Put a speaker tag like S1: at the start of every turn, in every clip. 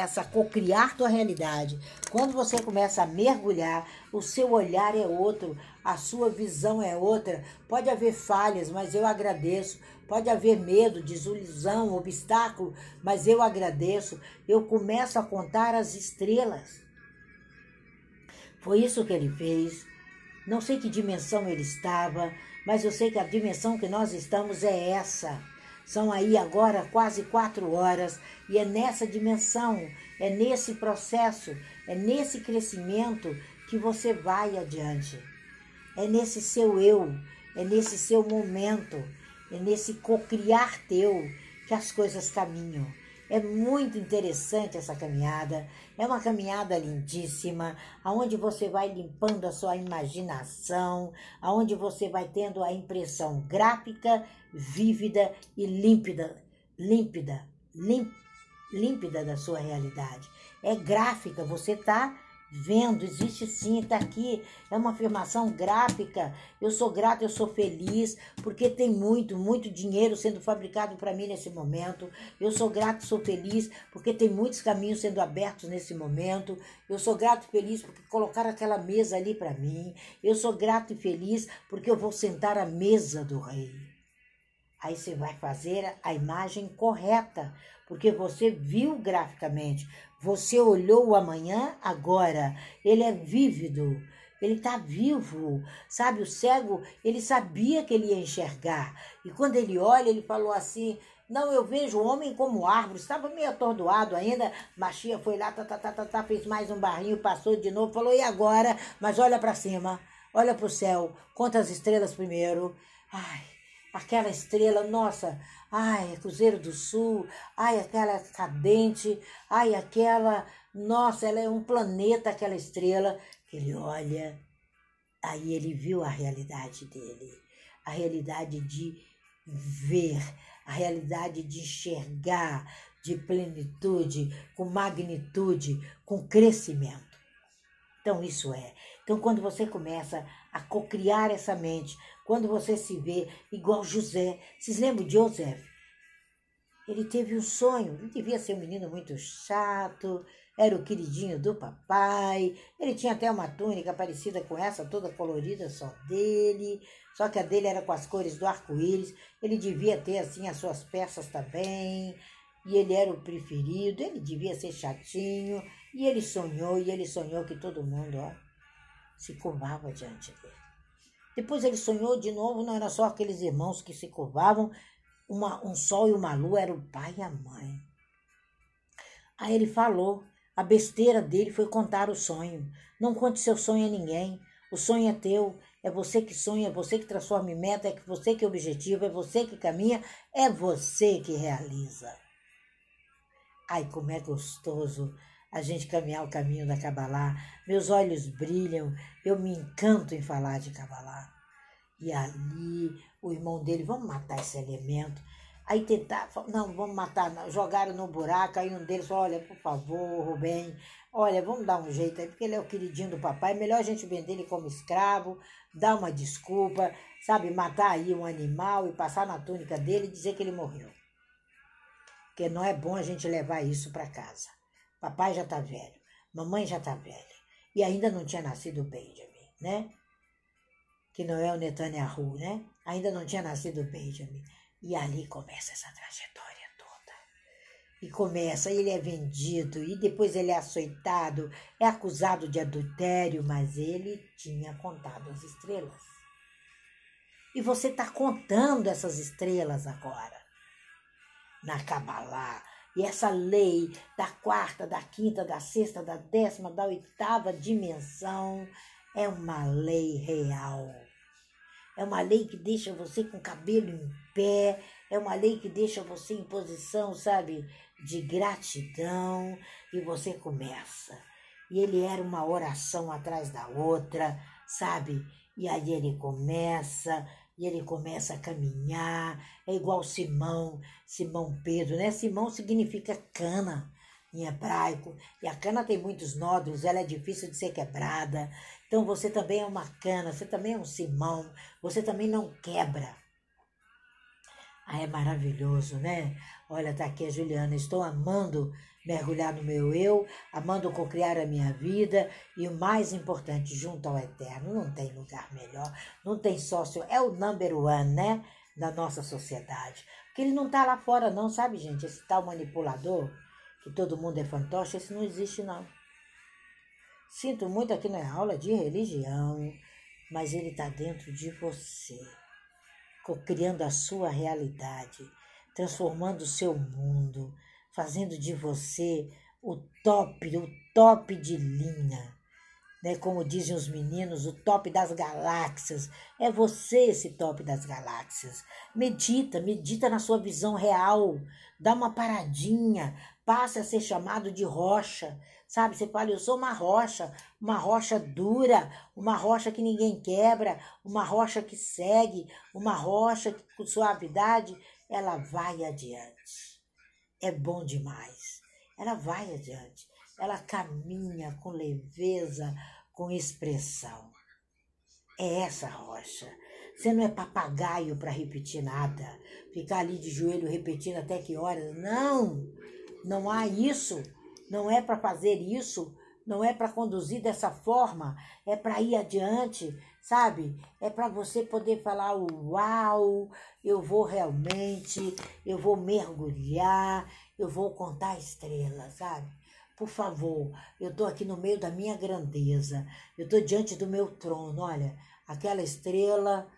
S1: começa a cocriar tua realidade, quando você começa a mergulhar, o seu olhar é outro, a sua visão é outra. Pode haver falhas, mas eu agradeço. Pode haver medo, desilusão, obstáculo, mas eu agradeço. Eu começo a contar as estrelas. Foi isso que ele fez. Não sei que dimensão ele estava, mas eu sei que a dimensão que nós estamos é essa. São aí agora quase quatro horas e é nessa dimensão, é nesse processo, é nesse crescimento que você vai adiante. É nesse seu eu, é nesse seu momento, é nesse cocriar teu que as coisas caminham. É muito interessante essa caminhada. É uma caminhada lindíssima, aonde você vai limpando a sua imaginação, aonde você vai tendo a impressão gráfica, vívida e límpida, límpida, lim, límpida da sua realidade. É gráfica, você está vendo, existe sim, está aqui. É uma afirmação gráfica. Eu sou grato, eu sou feliz, porque tem muito, muito dinheiro sendo fabricado para mim nesse momento. Eu sou grato, sou feliz, porque tem muitos caminhos sendo abertos nesse momento. Eu sou grato e feliz porque colocaram aquela mesa ali para mim. Eu sou grato e feliz porque eu vou sentar à mesa do rei. Aí você vai fazer a imagem correta, porque você viu graficamente, você olhou o amanhã agora, ele é vívido, ele está vivo, sabe? O cego, ele sabia que ele ia enxergar. E quando ele olha, ele falou assim: Não, eu vejo o homem como árvore. Estava meio atordoado ainda. Machia foi lá, tá, tá, tá, tá, tá, fez mais um barrinho, passou de novo, falou: E agora? Mas olha para cima, olha para o céu, conta as estrelas primeiro. Ai, aquela estrela, nossa, ai, Cruzeiro do Sul, ai, aquela cadente, ai, aquela, nossa, ela é um planeta, aquela estrela. Ele olha, aí ele viu a realidade dele, a realidade de ver, a realidade de enxergar, de plenitude, com magnitude, com crescimento. Então, isso é. Então, quando você começa a cocriar essa mente, quando você se vê igual José. Vocês lembram de José? Ele teve um sonho, ele devia ser um menino muito chato, era o queridinho do papai, ele tinha até uma túnica parecida com essa, toda colorida, só dele, só que a dele era com as cores do arco-íris, ele devia ter assim as suas peças também, e ele era o preferido, ele devia ser chatinho, e ele sonhou, e ele sonhou que todo mundo, ó, se curvava diante dele. Depois ele sonhou de novo, não era só aqueles irmãos que se curvavam, uma, um sol e uma lua, era o pai e a mãe. Aí ele falou, a besteira dele foi contar o sonho. Não conte seu sonho a ninguém. O sonho é teu, é você que sonha, é você que transforma em meta, é você que objetiva, é você que caminha, é você que realiza. Ai, como é gostoso a gente caminhar o caminho da Kabbalah. Meus olhos brilham, eu me encanto em falar de Kabbalah. E ali, o irmão dele, vamos matar esse elemento. Aí tentar, não, vamos matar, não. jogaram no buraco, aí um deles falou, olha, por favor, Rubem, olha, vamos dar um jeito aí, porque ele é o queridinho do papai, melhor a gente vender ele como escravo, dar uma desculpa, sabe, matar aí um animal e passar na túnica dele e dizer que ele morreu. Porque não é bom a gente levar isso para casa. Papai já tá velho, mamãe já tá velha. E ainda não tinha nascido o Benjamin, né? Que não é o Netanyahu, né? Ainda não tinha nascido o Benjamin. E ali começa essa trajetória toda. E começa, ele é vendido, e depois ele é açoitado, é acusado de adultério, mas ele tinha contado as estrelas. E você está contando essas estrelas agora. Na Kabbalah, e essa lei da quarta, da quinta, da sexta, da décima, da oitava dimensão é uma lei real. É uma lei que deixa você com o cabelo em pé, é uma lei que deixa você em posição, sabe, de gratidão, e você começa. E ele era uma oração atrás da outra, sabe? E aí ele começa, e ele começa a caminhar, é igual Simão, Simão Pedro, né? Simão significa cana em hebraico, e a cana tem muitos nódulos, ela é difícil de ser quebrada. Então você também é uma cana, você também é um Simão, você também não quebra. Ah, é maravilhoso, né? Olha, tá aqui a Juliana, estou amando mergulhar no meu eu, amando co-criar a minha vida e o mais importante, junto ao eterno. Não tem lugar melhor, não tem sócio, é o number one, né? Da nossa sociedade. Porque ele não tá lá fora, não, sabe, gente? Esse tal manipulador, que todo mundo é fantoche, esse não existe, não. Sinto muito aqui na aula de religião, mas ele está dentro de você, co-criando a sua realidade, transformando o seu mundo fazendo de você o top, o top de linha. Né? Como dizem os meninos, o top das galáxias. É você esse top das galáxias. Medita, medita na sua visão real. Dá uma paradinha, passe a ser chamado de rocha. Sabe, você fala, eu sou uma rocha, uma rocha dura, uma rocha que ninguém quebra, uma rocha que segue, uma rocha que com suavidade ela vai adiante é bom demais. Ela vai adiante, ela caminha com leveza, com expressão. É essa rocha. Você não é papagaio para repetir nada, ficar ali de joelho repetindo até que horas. Não, não há isso. Não é para fazer isso. Não é para conduzir dessa forma. É para ir adiante, sabe? É para você poder falar: uau, eu vou realmente, eu vou mergulhar, eu vou contar estrelas, sabe? Por favor, eu estou aqui no meio da minha grandeza, eu estou diante do meu trono. Olha, aquela estrela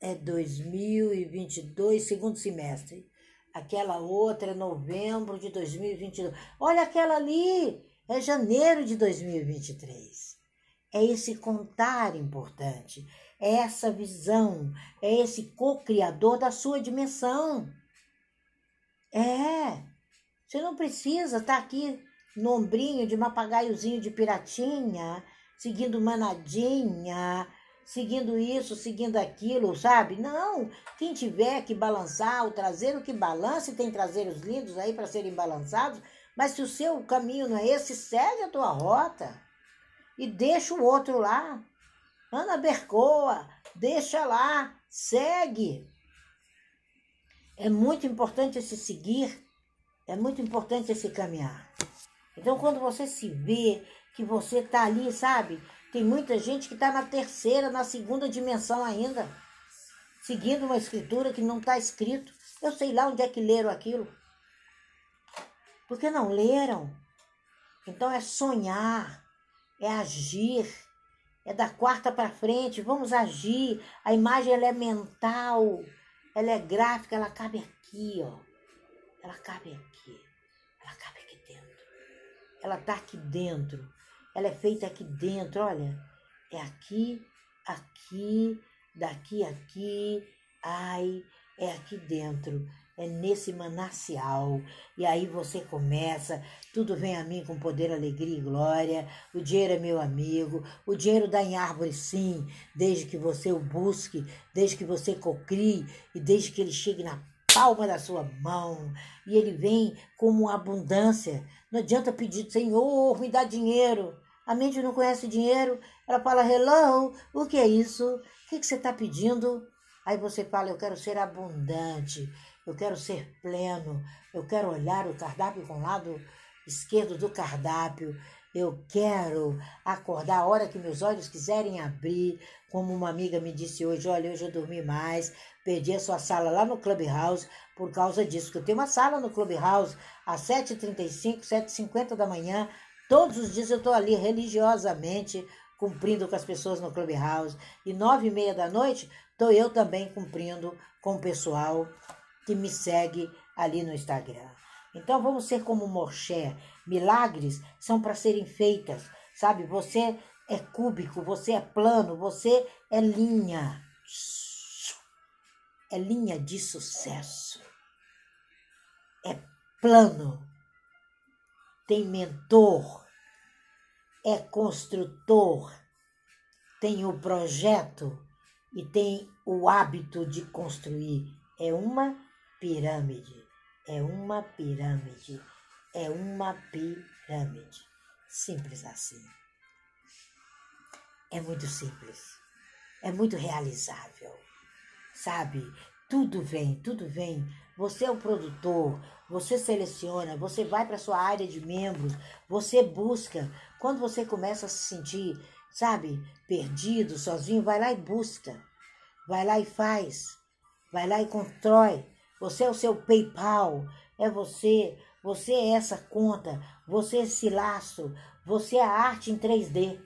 S1: é 2022, segundo semestre. Aquela outra é novembro de 2022. Olha aquela ali, é janeiro de 2023. É esse contar importante, é essa visão, é esse co-criador da sua dimensão. É. Você não precisa estar tá aqui no ombrinho de papagaiozinho de piratinha, seguindo manadinha, seguindo isso, seguindo aquilo, sabe? Não. Quem tiver que balançar o traseiro, que balance, tem traseiros lindos aí para serem balançados. Mas se o seu caminho não é esse, segue a tua rota e deixa o outro lá. Ana Bercoa, deixa lá, segue. É muito importante esse seguir é muito importante esse caminhar. Então, quando você se vê que você está ali, sabe? Tem muita gente que está na terceira, na segunda dimensão ainda, seguindo uma escritura que não está escrito. Eu sei lá onde é que leram aquilo. Porque não leram. Então é sonhar, é agir, é da quarta para frente. Vamos agir. A imagem ela é mental, ela é gráfica, ela cabe aqui, ó. Ela cabe aqui. Ela cabe aqui dentro. Ela tá aqui dentro. Ela é feita aqui dentro. Olha, é aqui, aqui, daqui, aqui. Ai, é aqui dentro é nesse manancial. E aí você começa, tudo vem a mim com poder, alegria e glória. O dinheiro é meu amigo, o dinheiro dá em árvore sim, desde que você o busque, desde que você cocrie e desde que ele chegue na palma da sua mão e ele vem como abundância. Não adianta pedir, Senhor, me dá dinheiro. A mente não conhece dinheiro. Ela fala, hello, o que é isso? O que, que você está pedindo? Aí você fala, eu quero ser abundante, eu quero ser pleno, eu quero olhar o cardápio com o lado esquerdo do cardápio, eu quero acordar a hora que meus olhos quiserem abrir, como uma amiga me disse hoje, olha, hoje eu dormi mais, perdi a sua sala lá no Clubhouse por causa disso, que eu tenho uma sala no Clubhouse às 7h35, 7h50 da manhã, todos os dias eu estou ali religiosamente cumprindo com as pessoas no Clubhouse, e nove e meia da noite estou eu também cumprindo com o pessoal que me segue ali no Instagram. Então vamos ser como Morché. Milagres são para serem feitas, sabe? Você é cúbico, você é plano, você é linha. É linha de sucesso. É plano. Tem mentor. É construtor. Tem o projeto e tem o hábito de construir. É uma pirâmide. É uma pirâmide. É uma pirâmide. Simples assim. É muito simples. É muito realizável. Sabe? Tudo vem, tudo vem. Você é o produtor, você seleciona, você vai para sua área de membros, você busca. Quando você começa a se sentir, sabe, perdido, sozinho, vai lá e busca. Vai lá e faz. Vai lá e constrói. Você é o seu PayPal, é você. Você é essa conta, você é esse laço, você é a arte em 3D,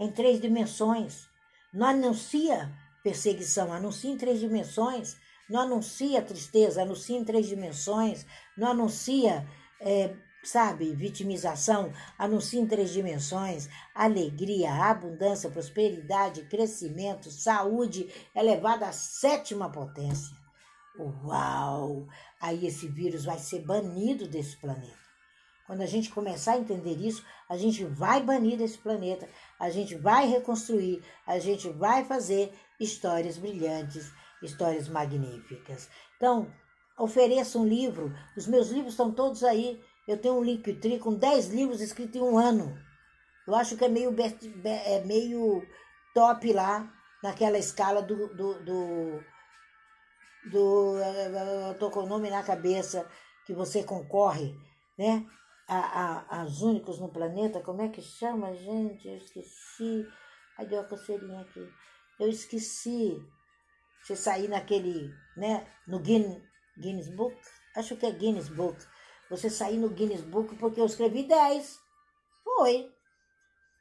S1: em três dimensões. Não anuncia perseguição, anuncia em três dimensões não anuncia tristeza, anuncia em três dimensões, não anuncia, é, sabe, vitimização, anuncia em três dimensões, alegria, abundância, prosperidade, crescimento, saúde, elevada à sétima potência. Uau! Aí esse vírus vai ser banido desse planeta. Quando a gente começar a entender isso, a gente vai banir desse planeta, a gente vai reconstruir, a gente vai fazer histórias brilhantes histórias magníficas. Então, ofereça um livro. Os meus livros estão todos aí. Eu tenho um Linktree com 10 livros escritos em um ano. Eu acho que é meio, é meio top lá, naquela escala do. do, do, do eu tô com o nome na cabeça, que você concorre, né? A, a, as únicos no planeta, como é que chama, gente? Eu esqueci. Ai, deu a coceirinha aqui. Eu esqueci. Você sair naquele, né, no Guinness, Guinness Book, acho que é Guinness Book. Você sair no Guinness Book porque eu escrevi 10. Foi.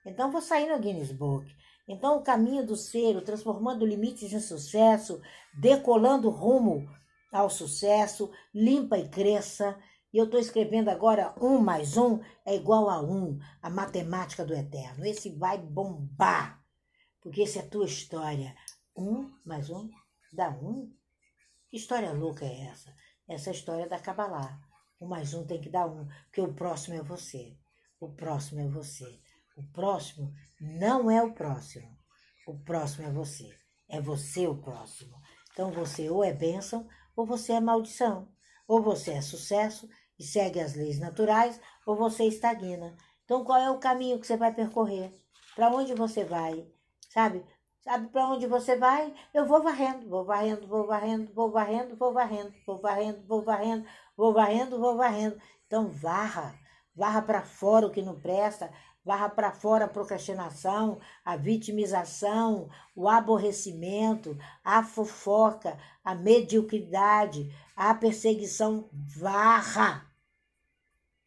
S1: Então vou sair no Guinness Book. Então o caminho do ser, transformando limites em sucesso, decolando rumo ao sucesso, limpa e cresça. E eu estou escrevendo agora um mais um é igual a um, a matemática do eterno. Esse vai bombar, porque esse é a tua história. Um mais um Dá um? Que história louca é essa? Essa é a história da Kabbalah. Um mais um tem que dar um, porque o próximo é você. O próximo é você. O próximo não é o próximo. O próximo é você. É você o próximo. Então você ou é bênção ou você é maldição. Ou você é sucesso e segue as leis naturais, ou você estagna. Então qual é o caminho que você vai percorrer? Para onde você vai? Sabe? Sabe para onde você vai? Eu vou varrendo, vou varrendo, vou varrendo, vou varrendo, vou varrendo, vou varrendo, vou varrendo, vou varrendo, vou varrendo. Então varra, varra para fora o que não presta, varra para fora a procrastinação, a vitimização, o aborrecimento, a fofoca, a mediocridade, a perseguição, varra.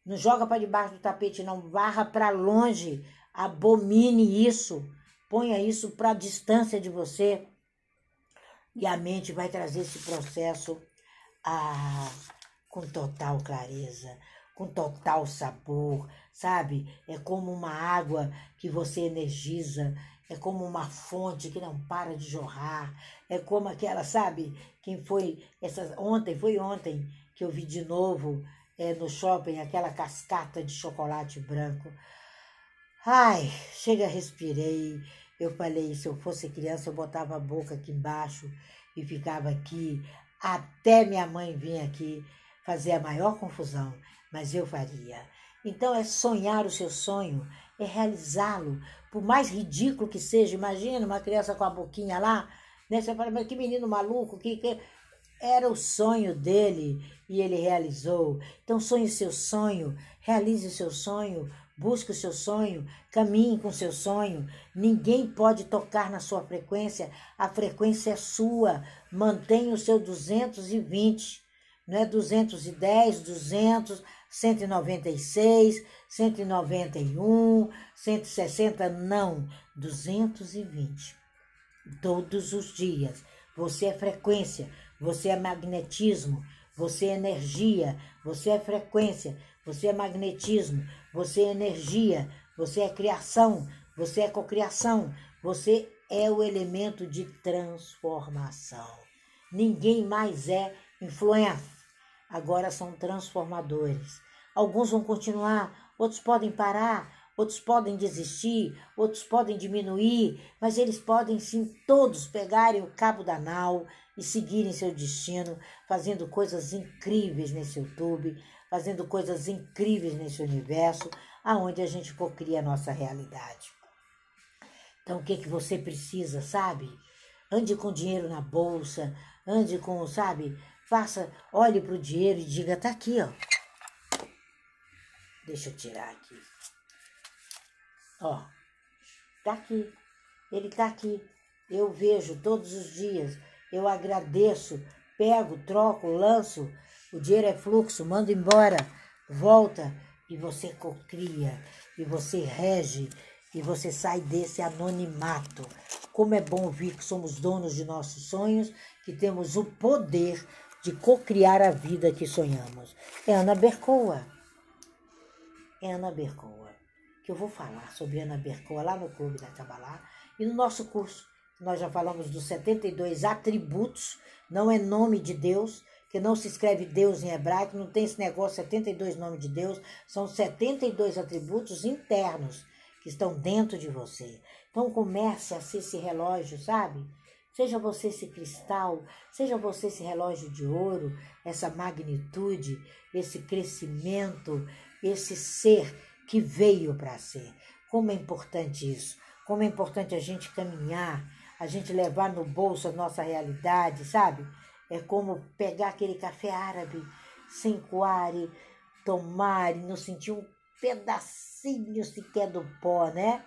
S1: Não joga para debaixo do tapete, não, varra para longe, abomine isso. Ponha isso para a distância de você. E a mente vai trazer esse processo ah, com total clareza, com total sabor, sabe? É como uma água que você energiza, é como uma fonte que não para de jorrar, é como aquela, sabe? Quem foi essa ontem, foi ontem que eu vi de novo é, no shopping aquela cascata de chocolate branco. Ai, chega, respirei, eu falei, se eu fosse criança, eu botava a boca aqui embaixo e ficava aqui até minha mãe vir aqui fazer a maior confusão, mas eu faria. Então é sonhar o seu sonho, é realizá-lo, por mais ridículo que seja. Imagina uma criança com a boquinha lá, né? Você fala, mas que menino maluco, que, que era o sonho dele e ele realizou. Então sonhe seu sonho, realize o seu sonho, Busque o seu sonho, caminhe com o seu sonho. Ninguém pode tocar na sua frequência, a frequência é sua. Mantenha o seu 220, não é 210, 200, 196, 191, 160, não, 220. Todos os dias. Você é frequência, você é magnetismo, você é energia, você é frequência, você é magnetismo, você é energia, você é criação, você é cocriação, você é o elemento de transformação. Ninguém mais é influência. Agora são transformadores. Alguns vão continuar, outros podem parar, outros podem desistir, outros podem diminuir, mas eles podem sim todos pegarem o cabo da nau e seguirem seu destino, fazendo coisas incríveis nesse YouTube, fazendo coisas incríveis nesse universo, aonde a gente cocria a nossa realidade. Então, o que, que você precisa, sabe? Ande com dinheiro na bolsa, ande com, sabe? Faça, olhe para o dinheiro e diga, tá aqui, ó. Deixa eu tirar aqui. Ó, tá aqui. Ele tá aqui. Eu vejo todos os dias. Eu agradeço, pego, troco, lanço. O dinheiro é fluxo, mando embora, volta e você cocria e você rege e você sai desse anonimato. Como é bom ouvir que somos donos de nossos sonhos, que temos o poder de cocriar a vida que sonhamos. É Ana Bercoa. É Ana Bercoa. Que eu vou falar sobre Ana Bercoa lá no Clube da Cabalá e no nosso curso. Nós já falamos dos 72 atributos, não é nome de Deus, que não se escreve Deus em hebraico, não tem esse negócio 72 nomes de Deus, são 72 atributos internos que estão dentro de você. Então comece a ser esse relógio, sabe? Seja você esse cristal, seja você esse relógio de ouro, essa magnitude, esse crescimento, esse ser que veio para ser. Como é importante isso. Como é importante a gente caminhar, a gente levar no bolso a nossa realidade, sabe? É como pegar aquele café árabe sem coare, tomar e não sentir um pedacinho sequer do pó, né?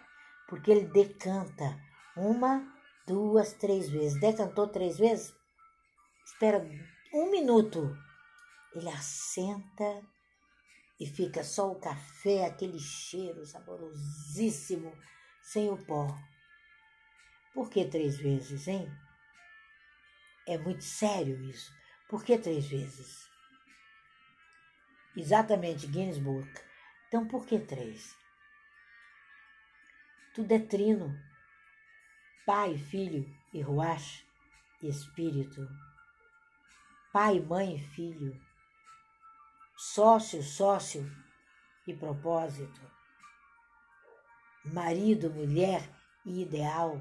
S1: Porque ele decanta uma, duas, três vezes. Decantou três vezes? Espera um minuto. Ele assenta e fica só o café, aquele cheiro saborosíssimo, sem o pó. Por que três vezes, hein? É muito sério isso. Por que três vezes? Exatamente, Book. Então, por que três? Tudo é trino. Pai, Filho e Ruach, Espírito. Pai, Mãe e Filho. Sócio, sócio e propósito. Marido, mulher e ideal.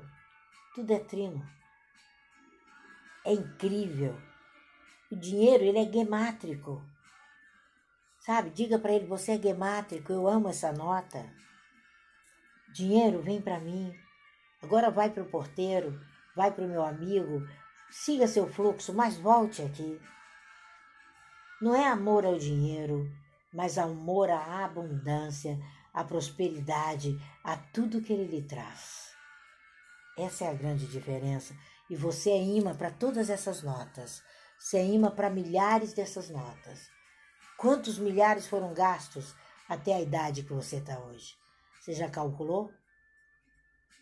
S1: Tudo é trino. É incrível. O dinheiro, ele é gemátrico. Sabe? Diga para ele: você é gemátrico, eu amo essa nota. Dinheiro vem para mim. Agora vai para o porteiro, vai para o meu amigo, siga seu fluxo, mas volte aqui. Não é amor ao dinheiro, mas amor à abundância, à prosperidade, a tudo que ele lhe traz. Essa é a grande diferença. E você é imã para todas essas notas. Você é imã para milhares dessas notas. Quantos milhares foram gastos até a idade que você está hoje? Você já calculou?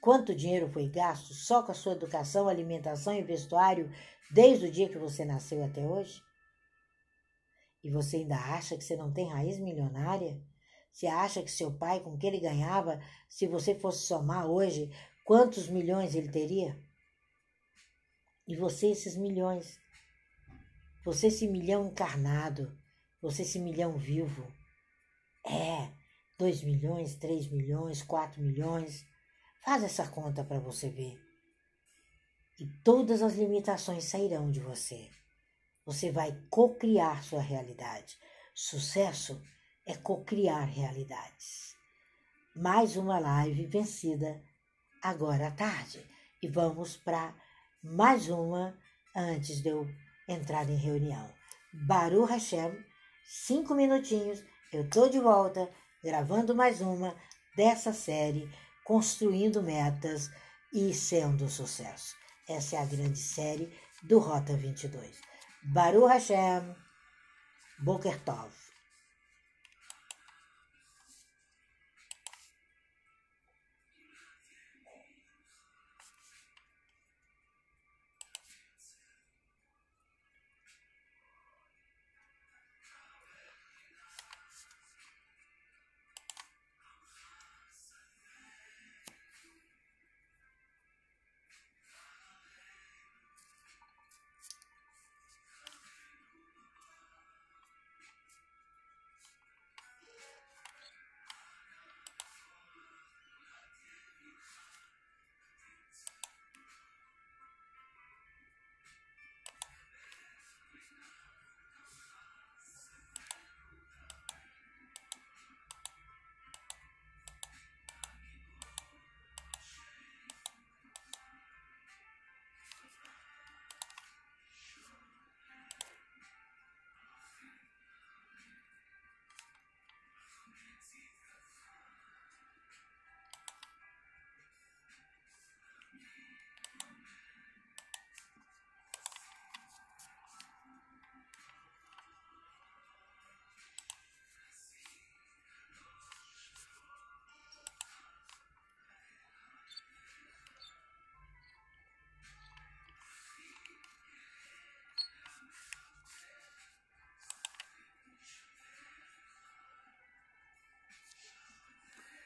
S1: Quanto dinheiro foi gasto só com a sua educação, alimentação e vestuário desde o dia que você nasceu até hoje? E você ainda acha que você não tem raiz milionária? Você acha que seu pai, com o que ele ganhava, se você fosse somar hoje, quantos milhões ele teria? E você, esses milhões. Você, esse milhão encarnado. Você esse milhão vivo. É, 2 milhões, 3 milhões, 4 milhões. Faz essa conta para você ver. E todas as limitações sairão de você. Você vai cocriar sua realidade. Sucesso é cocriar realidades. Mais uma live vencida agora à tarde. E vamos para mais uma antes de eu entrar em reunião. Baru Hashem cinco minutinhos, eu tô de volta gravando mais uma dessa série Construindo Metas e Sendo Sucesso. Essa é a grande série do Rota 22. Baru Hashem, Boker Tov.